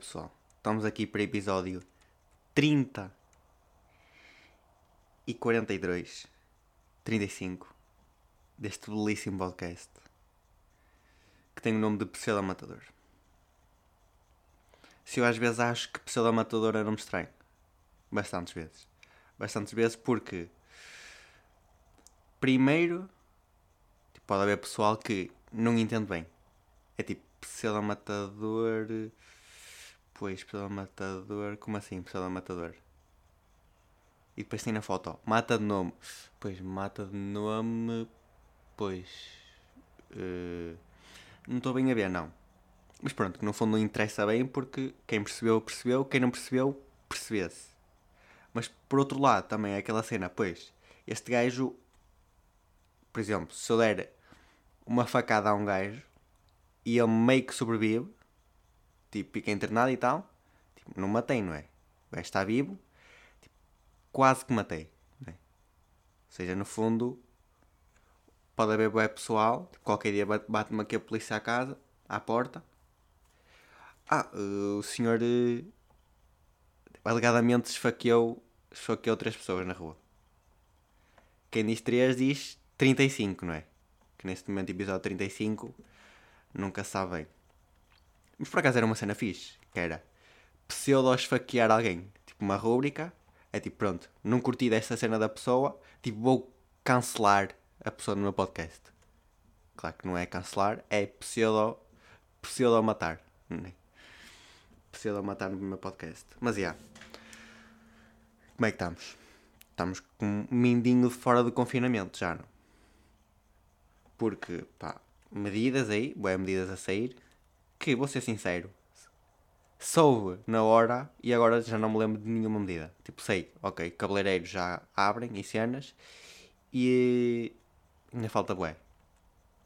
pessoal, estamos aqui para episódio 30 e 42, 35 deste belíssimo podcast que tem o nome de Pseudo Matador. Se eu às vezes acho que Pseudo Matador é nome estranho, bastantes vezes, bastantes vezes porque primeiro tipo, pode haver pessoal que não entende bem. É tipo pseudo matador. Pois, pseudo matador. Como assim, pseudo matador? E depois tem na foto, ó, mata de nome. Pois, mata de nome. Pois. Uh, não estou bem a ver, não. Mas pronto, que no fundo não interessa bem porque quem percebeu, percebeu. Quem não percebeu, percebesse. Mas por outro lado, também é aquela cena, pois, este gajo. Por exemplo, se eu der uma facada a um gajo e ele meio que sobrevive, tipo, fica internado e tal, tipo, não matei, não é? O gajo está vivo, tipo, quase que matei, é? Ou seja, no fundo, pode haver bué pessoal, tipo, qualquer dia bate-me aqui a polícia à casa, à porta. Ah, o senhor tipo, alegadamente esfaqueou, esfaqueou três pessoas na rua. Quem diz 3 diz 35, não é? Que neste momento, episódio 35, nunca sabe bem. Mas por acaso era uma cena fixe, que era pseudo-esfaquear alguém. Tipo uma rúbrica, é tipo, pronto, não curti desta cena da pessoa, tipo, vou cancelar a pessoa no meu podcast. Claro que não é cancelar, é pseudo, pseudo-matar. É? Pseudo-matar no meu podcast. Mas, já. Yeah. Como é que estamos? Estamos com um mindinho de fora do confinamento, já não? Porque, pá, medidas aí, boas medidas a sair, que vou ser sincero, soube na hora e agora já não me lembro de nenhuma medida. Tipo, sei, ok, cabeleireiros já abrem e cenas e ainda falta bué.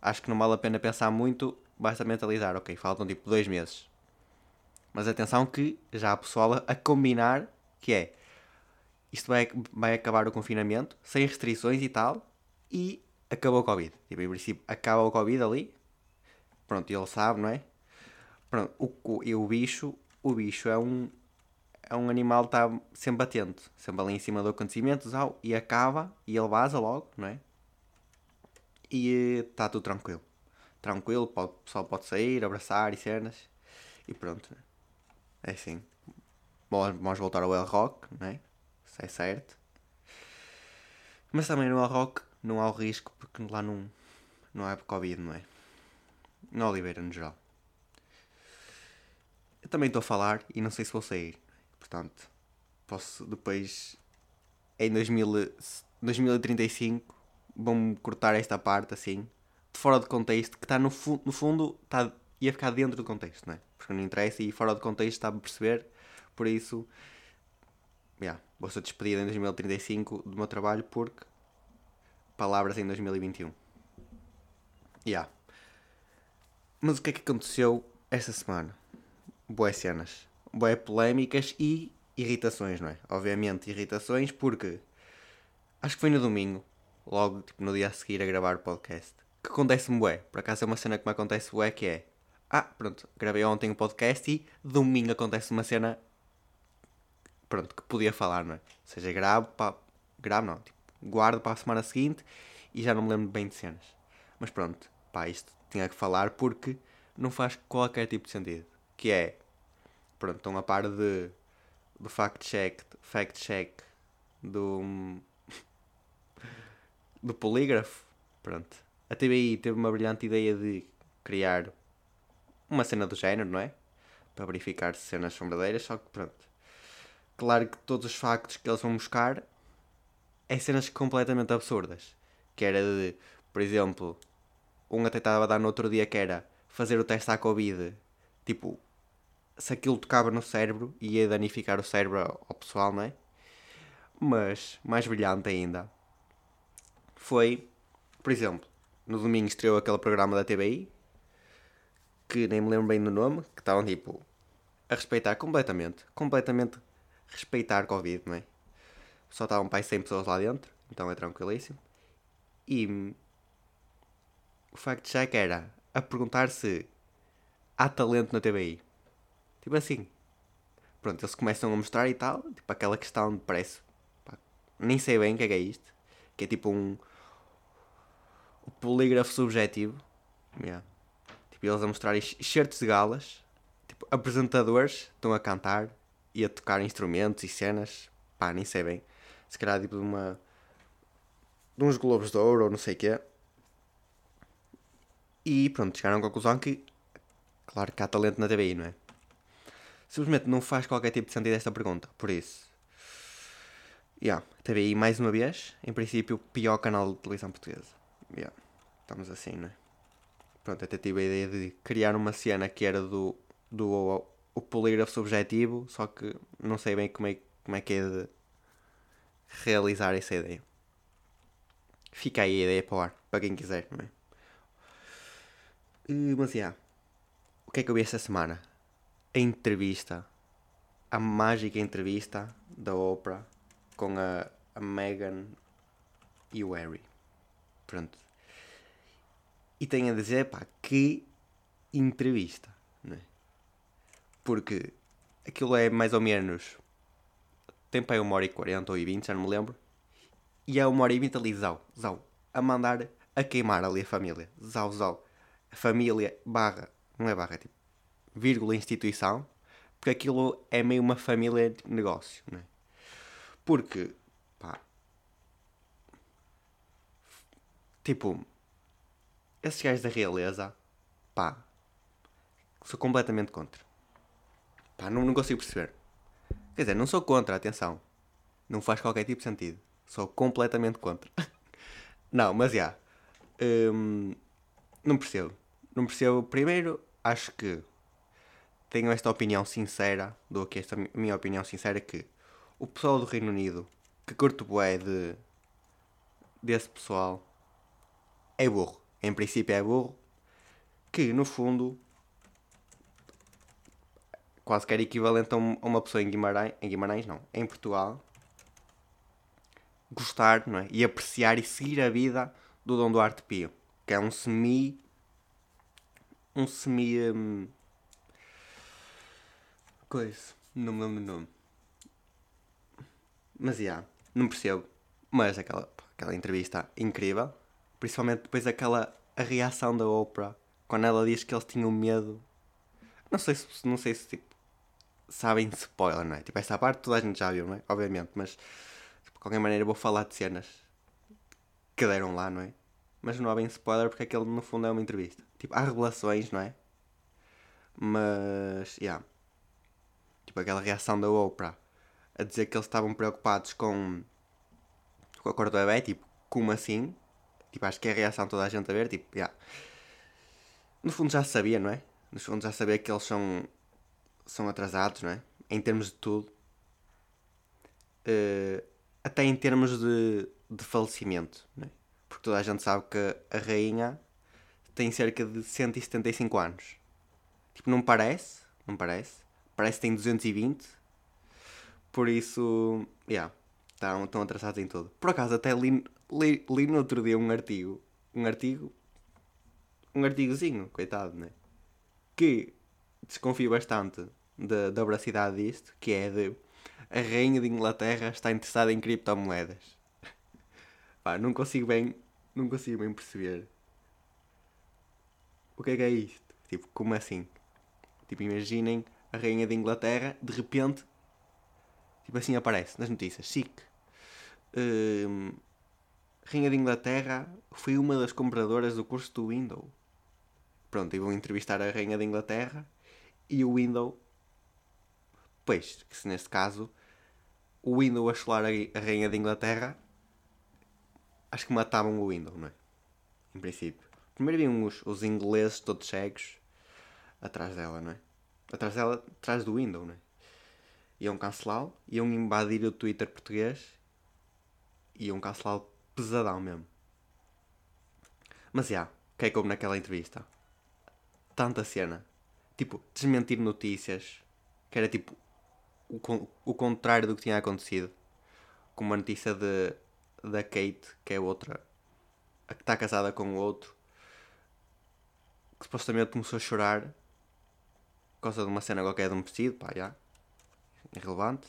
Acho que não vale a pena pensar muito, basta mentalizar, ok, faltam tipo dois meses. Mas atenção que já há pessoal a combinar que é isto vai, vai acabar o confinamento, sem restrições e tal, e acabou o Covid. Tipo, em princípio, acaba o Covid ali. Pronto, ele sabe, não é? Pronto, o, e o bicho, o bicho é um, é um animal que está sempre atento, sempre ali em cima do acontecimento, e acaba, e ele vaza logo, não é? E está tudo tranquilo. Tranquilo, o pessoal pode sair, abraçar e cenas, e pronto, né? é assim. Vamos voltar ao El Rock, não é? Isso é certo. Mas também no El Rock não há o risco porque lá não, não há Covid, não é? Na Oliveira, no geral. Também estou a falar e não sei se vou sair. Portanto, posso depois, em 2000, 2035, vão-me cortar esta parte assim, de fora de contexto, que está no, fu no fundo, está, ia ficar dentro do contexto, não é? Porque não interessa e fora de contexto está a perceber. Por isso, yeah, vou ser despedido em 2035 do meu trabalho porque palavras em 2021. Yeah. Mas o que é que aconteceu esta semana? Boas cenas, boas polémicas e irritações, não é? Obviamente, irritações porque acho que foi no domingo, logo tipo, no dia a seguir a gravar o podcast, que acontece-me bué. Por acaso é uma cena que me acontece bué que é Ah, pronto, gravei ontem o podcast e domingo acontece uma cena pronto, que podia falar, não é? Ou seja, gravo, pá, gravo não, tipo, guardo para a semana seguinte e já não me lembro bem de cenas. Mas pronto, pá, isto tinha que falar porque não faz qualquer tipo de sentido. Que é, pronto, estão a par de, do fact-check, fact-check do, do polígrafo. Pronto. A TBI teve uma brilhante ideia de criar uma cena do género, não é? Para verificar se cenas são verdadeiras, só que pronto. Claro que todos os factos que eles vão buscar é cenas completamente absurdas. Que era de, por exemplo, um até estava a dar no outro dia que era fazer o teste à Covid, tipo, se aquilo tocava no cérebro ia danificar o cérebro ao pessoal, não é? Mas, mais brilhante ainda, foi, por exemplo, no domingo estreou aquele programa da TBI, que nem me lembro bem do nome, que estavam tipo a respeitar completamente, completamente respeitar Covid, não é? Só estavam para 100 pessoas lá dentro, então é tranquilíssimo. E o fact-check era a perguntar se há talento na TBI. Tipo assim, pronto, eles começam a mostrar e tal, tipo aquela questão de parece, pá, nem sei bem o que é, que é isto, que é tipo um o polígrafo subjetivo, yeah. tipo eles a mostrar excertos de galas, tipo apresentadores estão a cantar e a tocar instrumentos e cenas, pá, nem sei bem, se calhar tipo de uma de uns globos de ouro ou não sei o quê. E pronto, chegaram à conclusão que, claro que há talento na TVI, não é? Simplesmente não faz qualquer tipo de sentido esta pergunta. Por isso, yeah, TVI mais uma vez, em princípio, o pior canal de televisão portuguesa. Yeah, estamos assim, não é? Pronto, até tive a ideia de criar uma cena que era do, do o, o polígrafo subjetivo, só que não sei bem como é, como é que é de realizar essa ideia. Fica aí a ideia para o ar, para quem quiser, não é? Mas, yeah. Que é que eu vi esta semana? A entrevista. A mágica entrevista da Oprah com a, a Meghan e o Harry. Pronto. E tenho a dizer, pá, que entrevista, não é? Porque aquilo é mais ou menos. Tem para aí uma hora e quarenta ou e vinte, já não me lembro. E é uma hora e vinte ali, zau, zau, a mandar a queimar ali a família. Zau, zau. A família barra, não é barra, é tipo, vírgula instituição, porque aquilo é meio uma família de negócio, não é? Porque, pá, tipo, esses gajos da realeza, pá, sou completamente contra. Pá, não, não consigo perceber. Quer dizer, não sou contra, atenção. Não faz qualquer tipo de sentido. Sou completamente contra. não, mas já. Hum, não percebo. Não percebo. Primeiro, acho que tenho esta opinião sincera. Dou aqui esta minha opinião sincera que o pessoal do Reino Unido que curto bué de desse pessoal é burro. Em princípio é burro. Que no fundo quase que era equivalente a uma pessoa em Guimarães, em Guimarães não, em Portugal gostar não é? e apreciar e seguir a vida do Dom Duarte Pio, que é um semi. Um semi. Um, coisa. Não me lembro do nome. Mas yeah, não percebo. Mas aquela, aquela entrevista incrível. Principalmente depois aquela a reação da Oprah quando ela diz que eles tinham medo. Não sei se, não sei se tipo, sabem spoiler, não é? Tipo, essa parte toda a gente já viu, não é? Obviamente, mas qualquer maneira vou falar de cenas que deram lá, não é? Mas não há bem spoiler porque aquele no fundo é uma entrevista. Tipo, há revelações, não é? Mas, yeah. Tipo, aquela reação da Oprah a dizer que eles estavam preocupados com, com a cor do bebê, tipo, como assim? Tipo, acho que é a reação toda a gente a ver, tipo, yeah. No fundo já sabia, não é? No fundo já sabia que eles são, são atrasados, não é? Em termos de tudo. Uh, até em termos de, de falecimento, né? porque toda a gente sabe que a rainha tem cerca de 175 anos. Tipo, não parece, não parece, parece que tem 220, por isso, yeah, estão, estão atrasados em tudo. Por acaso, até li, li, li no outro dia um artigo, um artigo, um artigozinho, coitado, né? Que desconfio bastante da, da veracidade disto, que é de a rainha de Inglaterra está interessada em criptomoedas. Pá, não consigo bem, não consigo bem perceber. O que é que é isto? Tipo, como assim? Tipo, imaginem a rainha de Inglaterra, de repente, tipo assim aparece nas notícias, SIC. Hum, rainha de Inglaterra foi uma das compradoras do curso do Windows. Pronto, e vão entrevistar a rainha de Inglaterra e o Windows Pois, que se neste caso o Windows a chular a rainha de Inglaterra, acho que matavam o Windows, não é? Em princípio. Primeiro vinham os, os ingleses todos cegos atrás dela, não é? Atrás dela, atrás do Windows, não é? Iam cancelá-lo, iam invadir o Twitter português, iam cancelá-lo pesadão mesmo. Mas já, o que é que houve naquela entrevista? Tanta cena. Tipo, desmentir notícias, que era tipo o, o contrário do que tinha acontecido. Com uma notícia de, da Kate, que é outra, a que está casada com o outro, que supostamente começou a chorar por causa de uma cena qualquer de um vestido, pá, já. irrelevante.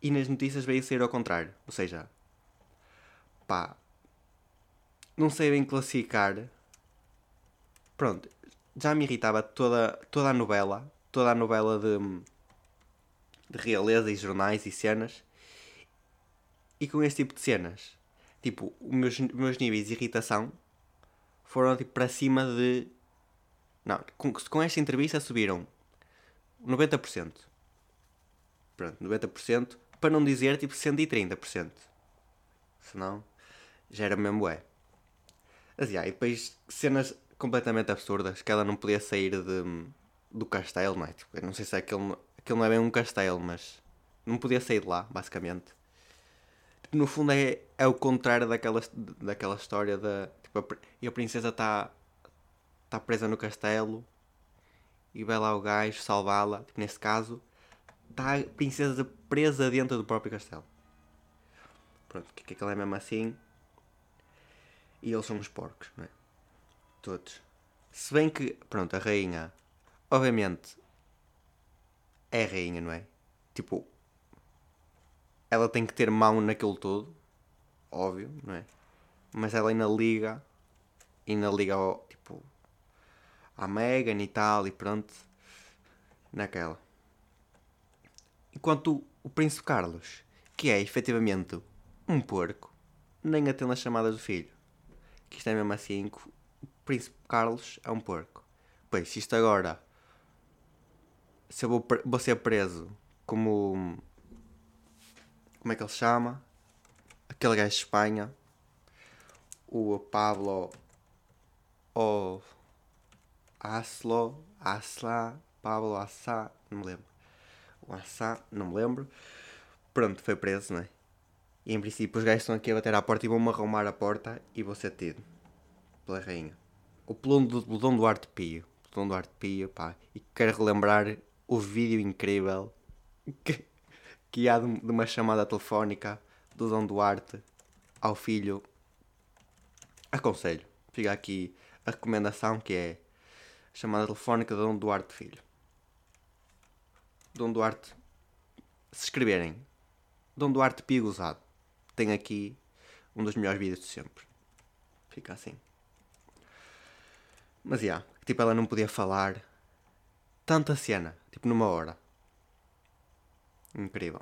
E nas notícias veio ser ao contrário. Ou seja, pá, não sei bem classificar. Pronto, já me irritava toda, toda a novela, toda a novela de, de realeza e jornais e cenas. E com este tipo de cenas, tipo, os meus, meus níveis de irritação foram tipo, para cima de. Não, com, com esta entrevista subiram 90%. Pronto, 90%. Para não dizer tipo 130%. Senão já era mesmo é. Mas, yeah, e depois cenas completamente absurdas que ela não podia sair de, do castelo, não é? Tipo, eu não sei se é aquele, aquele não é bem um castelo, mas não podia sair de lá, basicamente. No fundo é, é o contrário daquela, daquela história da. Tipo, a, e a princesa está tá presa no castelo e vai lá o gajo salvá-la. Tipo, nesse caso, está a princesa presa dentro do próprio castelo. Pronto, que aquilo é mesmo assim. E eles são os porcos, não é? Todos. Se bem que, pronto, a rainha, obviamente, é rainha, não é? Tipo, ela tem que ter mão naquilo todo, óbvio, não é? Mas ela ainda liga, ainda liga ao, tipo, à Megan e tal, e pronto, naquela. Enquanto o, Príncipe Carlos, que é efetivamente um porco, nem atende as chamadas do filho. Que isto é mesmo assim, o Príncipe Carlos é um porco. Pois, isto agora, se eu vou, vou ser preso como como é que ele se chama? Aquele gajo de Espanha. O Pablo. O. Aslo. Asla. Pablo Assá. Não me lembro. O Assá. Não me lembro. Pronto, foi preso, não é? E em princípio os gajos estão aqui a bater à porta e vão-me arrumar a porta e vou ser tido. Pela rainha. O Plum do Dom Duarte Pio. Dom Duarte Pio, pá. E quero relembrar o vídeo incrível que que há de uma chamada telefónica do Dom Duarte ao filho. Aconselho. Fica aqui a recomendação que é a chamada telefónica do Dom Duarte Filho. Dom Duarte, se escreverem Dom Duarte Pigo Usado, tem aqui um dos melhores vídeos de sempre. Fica assim. Mas já, yeah, tipo, ela não podia falar tanta cena, tipo, numa hora. Incrível.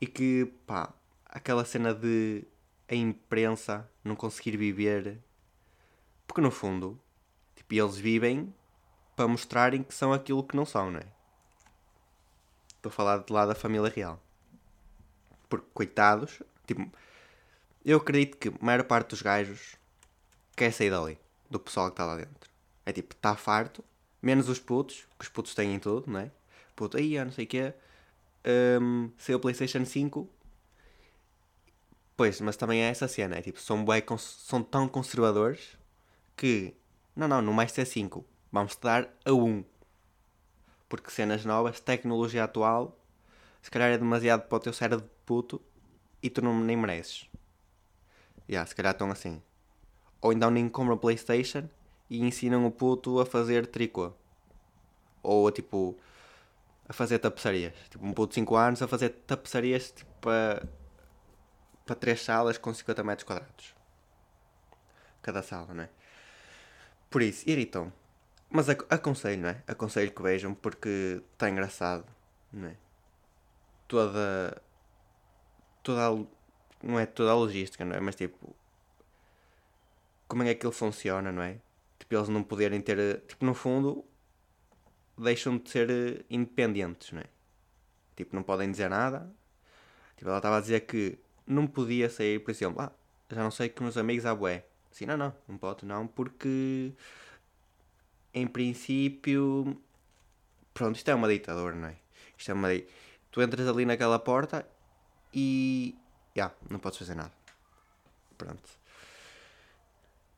E que, pá, aquela cena de a imprensa não conseguir viver. Porque no fundo, tipo, eles vivem para mostrarem que são aquilo que não são, não é? Estou a falar de lá da família real. Porque, coitados, tipo, eu acredito que a maior parte dos gajos quer sair dali, do pessoal que está lá dentro. É tipo, está farto, menos os putos, que os putos têm tudo, não é? Puto, aí, não sei o quê um, saiu o PlayStation 5. Pois, mas também é essa cena, é tipo, são, bué, são tão conservadores que, não, não, não mais ser 5, vamos dar a 1. Porque cenas novas, tecnologia atual, se calhar é demasiado para o teu cérebro de puto e tu não, nem mereces. Yeah, se calhar estão assim. Ou então nem compram Playstation e ensinam o puto a fazer tricô. Ou tipo, a fazer tapeçarias. Tipo, um puto de 5 anos a fazer tapeçarias tipo, para, para 3 salas com 50 metros quadrados. Cada sala, não é? Por isso, irritam. Mas aconselho, não é? Aconselho que vejam porque está engraçado, não é? Toda. Toda a, Não é toda a logística, não é? Mas tipo. Como é que aquilo funciona, não é? Tipo, eles não poderem ter. Tipo, no fundo, deixam de ser eh, independentes, não é? Tipo, não podem dizer nada. Tipo, ela estava a dizer que não podia sair, por exemplo, ah, já não sei que meus amigos há bué. Sim, não, não, não pode não, porque em princípio, pronto, isto é uma ditadura, não é? Isto é uma Tu entras ali naquela porta e, já, yeah, não podes fazer nada. Pronto.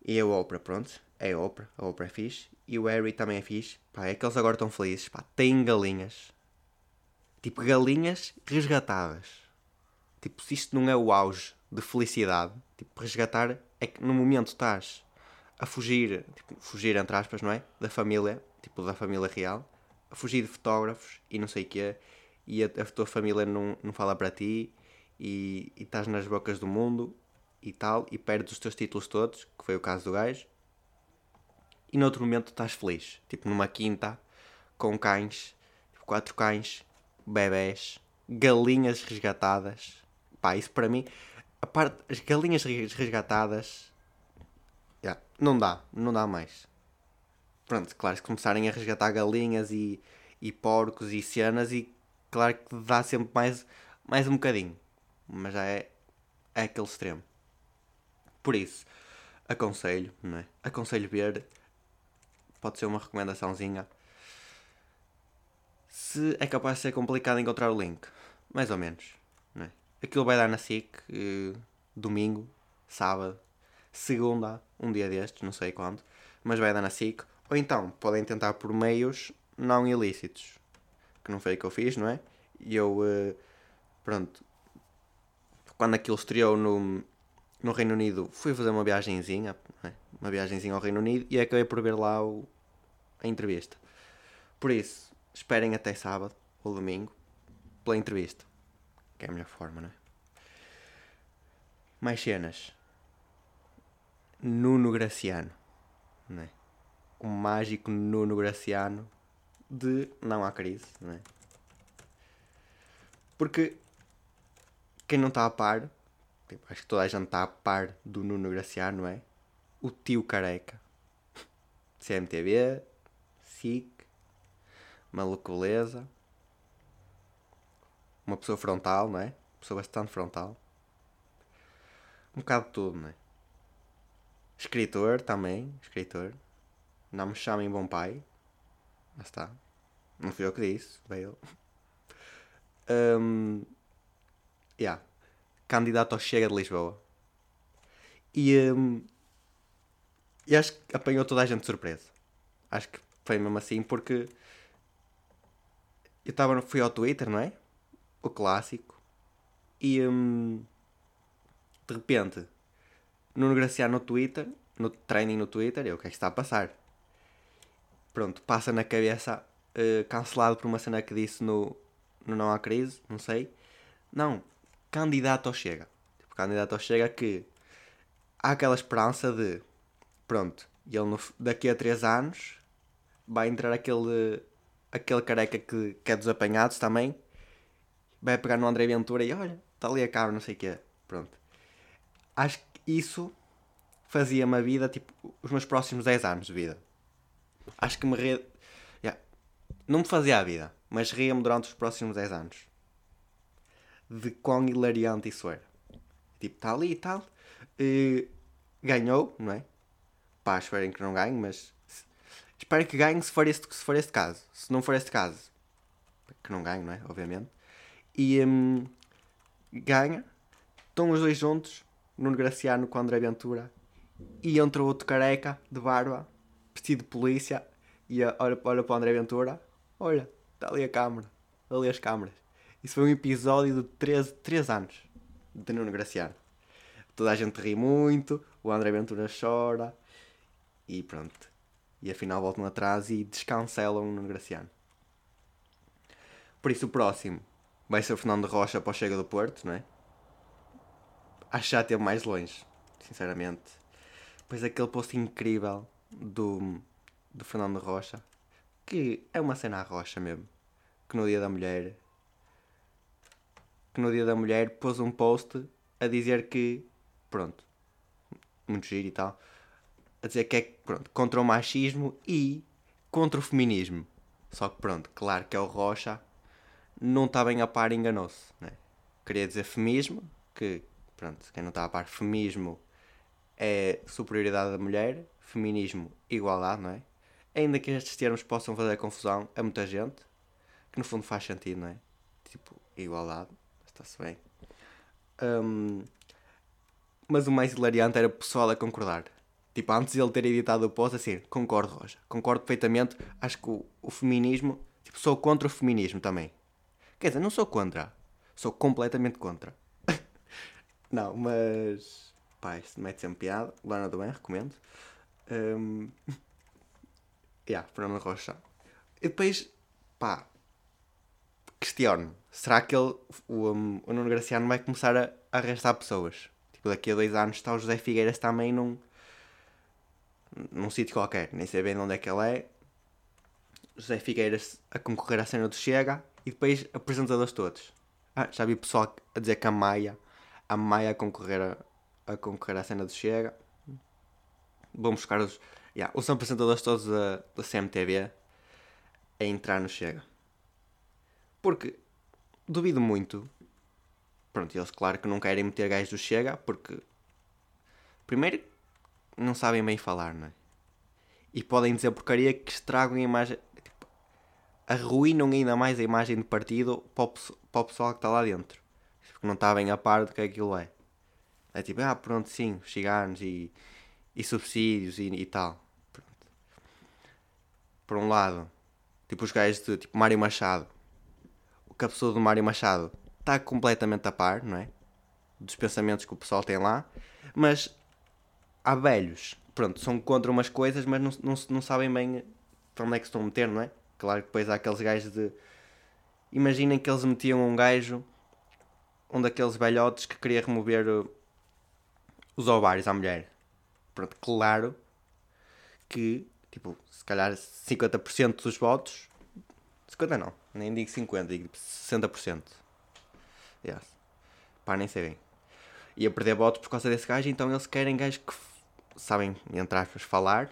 E a Oprah, pronto, é Oprah, a Oprah é fixe. E o Harry também é fixe. Pá, é que eles agora estão felizes. Pá, têm galinhas. Tipo, galinhas resgatadas. Tipo, se isto não é o auge de felicidade, tipo, resgatar é que no momento estás a fugir, tipo, fugir entre aspas, não é? Da família, tipo, da família real. a fugir de fotógrafos e não sei o quê, e a, a tua família não, não fala para ti, e, e estás nas bocas do mundo e tal, e perdes os teus títulos todos, que foi o caso do gajo, e no outro momento estás feliz, tipo numa quinta, com cães, tipo, quatro cães, bebés, galinhas resgatadas. Pá, isso para mim, a parte, as galinhas resgatadas, yeah, não dá, não dá mais. Pronto, claro, se começarem a resgatar galinhas e, e porcos e cenas, e claro que dá sempre mais, mais um bocadinho, mas já é, é aquele extremo. Por isso, aconselho, não é? Aconselho ver, pode ser uma recomendaçãozinha se é capaz de ser complicado encontrar o link. Mais ou menos. Não é? Aquilo vai dar na SIC uh, domingo, sábado, segunda, um dia destes, não sei quando, mas vai dar na SIC. Ou então podem tentar por meios não ilícitos, que não foi o que eu fiz, não é? E eu, uh, pronto, quando aquilo estreou no, no Reino Unido, fui fazer uma viagemzinha, é? uma viagemzinha ao Reino Unido e acabei por ver lá o, a entrevista. Por isso, esperem até sábado ou domingo pela entrevista. Que é a melhor forma, não é? Mais cenas. Nuno Graciano. Não é? O mágico Nuno Graciano de Não Há Crise, não é? Porque quem não está a par, acho que toda a gente está a par do Nuno Graciano, não é? O tio careca. CMTV, SIC, malucoleza, uma pessoa frontal, não é? Uma pessoa bastante frontal. Um bocado de tudo, não é? Escritor também, escritor. Não me chamem bom pai. Lá está. Não fui eu que disse, veio ele. Um, yeah. Candidato ao Chega de Lisboa. E, um, e acho que apanhou toda a gente de surpresa. Acho que foi mesmo assim porque eu tava, fui ao Twitter, não é? O clássico. E hum, de repente, Nuno Graciano no Twitter, no training no Twitter, eu o que é que está a passar? Pronto, passa na cabeça, uh, cancelado por uma cena que disse no, no Não Há Crise, não sei. Não, candidato ao Chega. Tipo, candidato ao Chega que há aquela esperança de, pronto, ele no, daqui a 3 anos vai entrar aquele aquele careca que, que é dos apanhados também, vai pegar no André Ventura e olha, está ali a cabra, não sei o quê. Pronto. Acho que isso fazia-me a vida, tipo, os meus próximos 10 anos de vida. Acho que me ria. Yeah. Não me fazia a vida, mas ria-me durante os próximos 10 anos. De quão hilariante isso era. Tipo, está ali e tal. Uh, ganhou, não é? Pá, esperem que não ganhe, mas Espero que ganhe se for, este, se for este caso. Se não for este caso, que não ganhe, não é? Obviamente. E um, ganha. Estão os dois juntos, Nuno Graciano com André Ventura. E entra outro careca de barba, vestido de polícia. E olha, olha para o André Ventura. Olha, está ali a câmara. Ali as câmaras. Isso foi um episódio de 13, 3 anos de Nuno Graciano. Toda a gente ri muito, o André Ventura chora. E pronto e afinal voltam atrás e descancelam no Graciano. Por isso o próximo vai ser o Fernando Rocha para o Chega do Porto, não é? Acho já teve mais longe, sinceramente. Pois aquele post incrível do, do Fernando Rocha, que é uma cena à rocha mesmo, que no dia da mulher que no dia da mulher pôs um post a dizer que pronto, muito giro e tal, a dizer que é pronto, contra o machismo e contra o feminismo. Só que pronto, claro que é o Rocha não está bem a par enganou-se. Né? Queria dizer feminismo, que pronto, quem não está a par, feminismo é superioridade da mulher, feminismo igualdade, não é? Ainda que estes termos possam fazer confusão a muita gente, que no fundo faz sentido, não é? Tipo, igualdade, está-se bem. Um, mas o mais hilariante era o pessoal a concordar. Tipo, antes de ele ter editado o post, assim, concordo, Roja. Concordo perfeitamente. Acho que o, o feminismo. Tipo, sou contra o feminismo também. Quer dizer, não sou contra. Sou completamente contra. não, mas. Pá, isto mete sempre piada. Lana do Bem, recomendo. Um... yeah, Fernando Rocha. E depois pá, questiono. Será que ele, o, um, o Nuno Graciano vai começar a, arrastar pessoas? Tipo, daqui a dois anos está o José Figueiras também num, num sítio qualquer, nem sei bem onde é que ele é. José Figueiras a concorrer à cena do Chega e depois apresentadores todos. Ah, já vi pessoal a dizer que a Maia, a Maia a concorrer a, a concorrer à cena do Chega. Vamos buscar os, yeah, os apresentadores todos da, da CMTV a entrar no Chega. Porque duvido muito. Pronto, eles claro que não querem meter gajos do Chega porque primeiro não sabem bem falar, não é? E podem dizer porcaria que estragam a imagem. Tipo, arruinam ainda mais a imagem do partido para o, para o pessoal que está lá dentro. Porque não está bem a par do que aquilo é. É tipo, ah, pronto, sim, ciganos e, e subsídios e, e tal. Pronto. Por um lado, tipo os gajos de tipo Mário Machado. Que a pessoa do Mário Machado está completamente a par, não é? Dos pensamentos que o pessoal tem lá. Mas há velhos, pronto, são contra umas coisas, mas não, não, não sabem bem para onde é que se estão a meter, não é? Claro que depois há aqueles gajos de. Imaginem que eles metiam um gajo, um daqueles velhotes que queria remover os ovários à mulher. Pronto, claro que, tipo, se calhar 50% dos votos. 50 não, nem digo 50, digo 60%. Yes. Pá, nem sei bem. Ia perder votos por causa desse gajo, então eles querem gajos que sabem, entre aspas, falar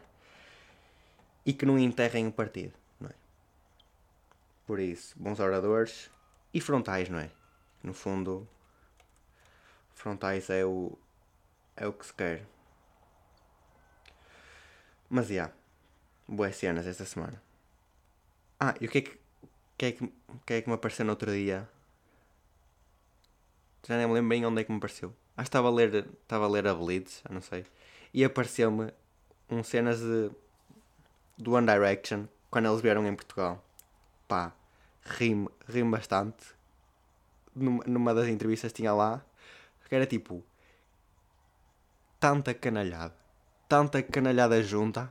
e que não enterrem o partido, não é? Por isso, bons oradores e frontais, não é? No fundo, frontais é o, é o que se quer. Mas, já, yeah, boas cenas esta semana. Ah, e o que é que, que, é que, que, é que me apareceu no outro dia? Já nem me lembro bem onde é que me apareceu. Acho que estava a ler, estava a ler a eu não sei e apareceu-me um cenas de, do One Direction quando eles vieram em Portugal. Pá, rimo, rimo bastante. Numa, numa das entrevistas tinha lá que era tipo tanta canalhada, tanta canalhada junta,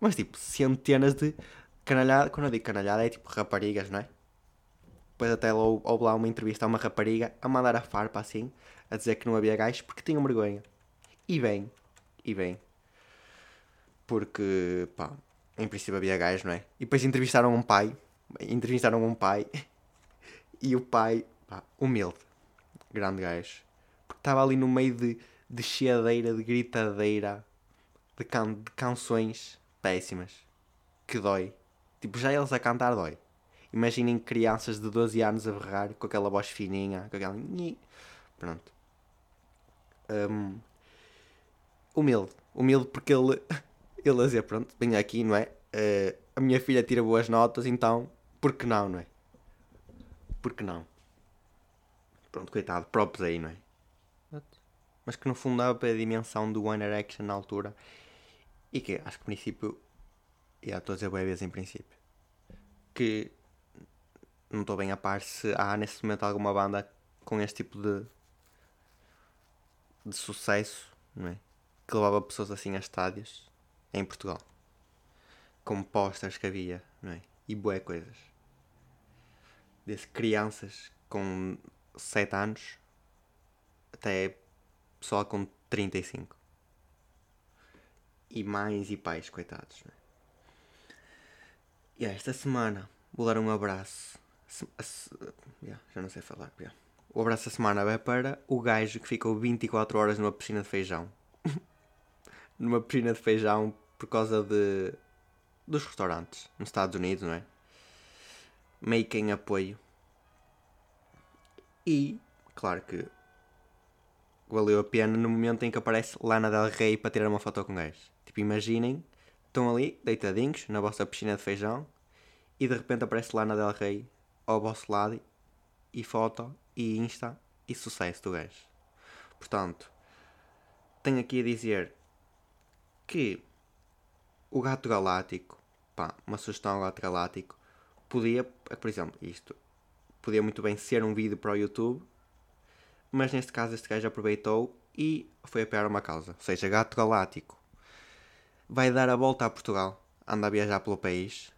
mas tipo centenas de canalhada. Quando eu digo canalhada é tipo raparigas, não é? Depois até houve lá uma entrevista a uma rapariga a mandar a farpa assim, a dizer que não havia gajos porque tinham vergonha. E bem, e bem. Porque, pá, em princípio havia gajos, não é? E depois entrevistaram um pai. Entrevistaram um pai. E o pai, pá, humilde. Grande gajo. Porque estava ali no meio de, de chiadeira, de gritadeira, de, can, de canções péssimas. Que dói. Tipo, já eles a cantar dói. Imaginem crianças de 12 anos a berrar com aquela voz fininha, com aquela. Pronto. Um, humilde. Humilde porque ele, ele a dizer, pronto, venho aqui, não é? Uh, a minha filha tira boas notas, então, por que não, não é? Por que não? Pronto, coitado, próprios aí, não é? Mas que no fundo dava para a dimensão do One Direction na altura. E que acho que, no princípio, já estou a dizer boa vez em princípio, que não estou bem a par se há nesse momento alguma banda com este tipo de, de sucesso, não é? que levava pessoas assim a estádios em Portugal. Com posters que havia, não é? E boé coisas. Desde crianças com 7 anos até pessoal com 35. E mães e pais, coitados. Não é? E esta semana vou dar um abraço. Se, se, yeah, já não sei falar. Yeah. O abraço da semana vai para o gajo que ficou 24 horas numa piscina de feijão numa piscina de feijão por causa de dos restaurantes nos Estados Unidos, não é? Meio que em apoio. E, claro que valeu a pena no momento em que aparece Lana Del Rey para tirar uma foto com gajos. Tipo, imaginem, estão ali, deitadinhos, na vossa piscina de feijão, e de repente aparece Lana Del Rey ao vosso lado, e foto, e insta, e sucesso do gajo. Portanto, tenho aqui a dizer que o gato galáctico, pá, uma sugestão ao gato galáctico, podia, por exemplo, isto podia muito bem ser um vídeo para o YouTube, mas neste caso este gajo aproveitou e foi apoiar uma causa. Ou seja, gato galáctico vai dar a volta a Portugal, anda a viajar pelo país,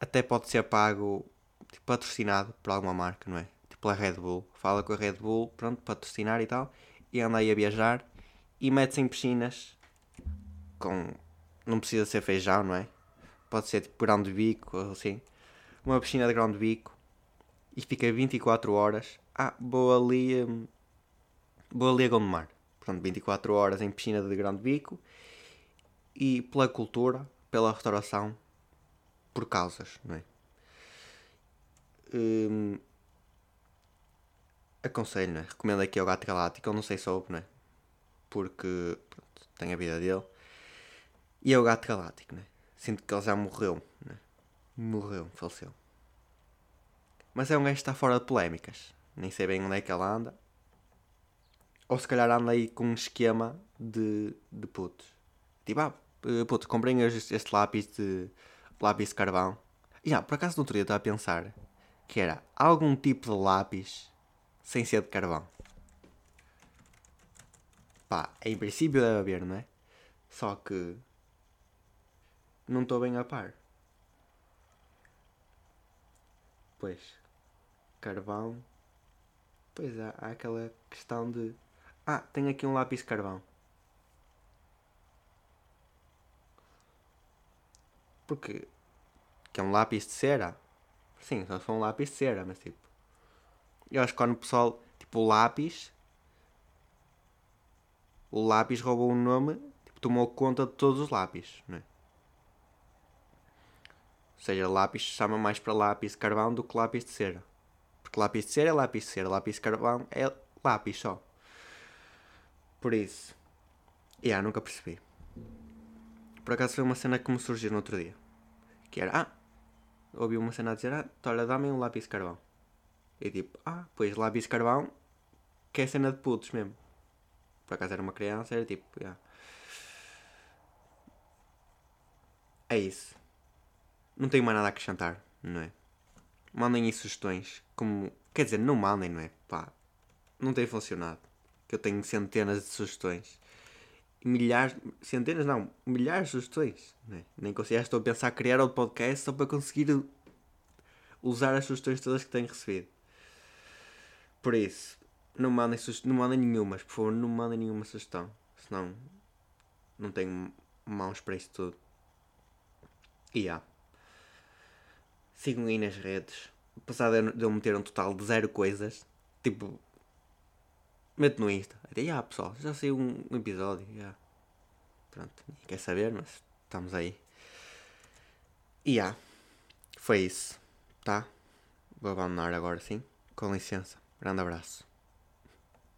até pode ser pago, tipo, patrocinado por alguma marca, não é? Tipo a Red Bull. Fala com a Red Bull, pronto, patrocinar e tal. E anda aí a viajar e mete-se em piscinas com. Não precisa ser feijão, não é? Pode ser tipo grão de bico ou assim. Uma piscina de grão de bico e fica 24 horas. Ah, vou ali. Hum, vou ali a Gondomar. Portanto, 24 horas em piscina de grão de bico e pela cultura, pela restauração, por causas, não é? Hum, aconselho, não é? Recomendo aqui ao Gato Galáctico, eu não sei sobre, não é? Porque pronto, tem a vida dele. E é o Gato Galáctico, não é? Sinto que ele já morreu, não é? Morreu, faleceu. Mas é um gajo que está fora de polémicas. Nem sei bem onde é que ele anda. Ou se calhar anda aí com um esquema de, de putos. Tipo, ah, puto, comprei este, este lápis de lápis de carvão. Já, por acaso no outro dia estava a pensar que era algum tipo de lápis sem ser de carvão. Pá, em princípio deve haver, não é? Só que não estou bem a par. Pois, carvão. Pois há, há aquela questão de. Ah, tenho aqui um lápis de carvão. Porque que é um lápis de cera. Sim, só for um lápis de cera, mas tipo. Eu acho que quando o pessoal. Tipo, o lápis. O lápis roubou um nome. Tipo, tomou conta de todos os lápis, não é? Ou seja, lápis chama mais para lápis de carvão do que lápis de cera. Porque lápis de cera é lápis de cera, lápis de carvão é lápis só. Por isso. Yeah, nunca percebi. Por acaso foi uma cena que me surgiu no outro dia. Que era, ah, ouvi uma cena a dizer, ah, olha, dá-me um lápis de carvão. E tipo, ah, pois lápis de carvão, que é cena de putos mesmo. Por acaso era uma criança, era tipo, yeah. É isso. Não tenho mais nada a acrescentar, não é? Mandem aí sugestões. Como. Quer dizer, não mandem, não é? Pá. Não tem funcionado. Que eu tenho centenas de sugestões. Milhares. Centenas não. Milhares de sugestões. Não é? Nem consigo. Estou a pensar criar outro podcast só para conseguir usar as sugestões todas que tenho recebido. Por isso, não mandem, não mandem nenhumas, por favor, não mandem nenhuma sugestão. Senão não tenho mãos para isso tudo. E yeah. Sigam aí nas redes. Apesar de eu meter um total de zero coisas, tipo, meto no Insta. Até, ah, pessoal, já saiu um, episódio. Yeah. Pronto, ninguém quer saber, mas estamos aí. E yeah. foi isso, tá? Vou abandonar agora sim. Com licença. Grande abraço.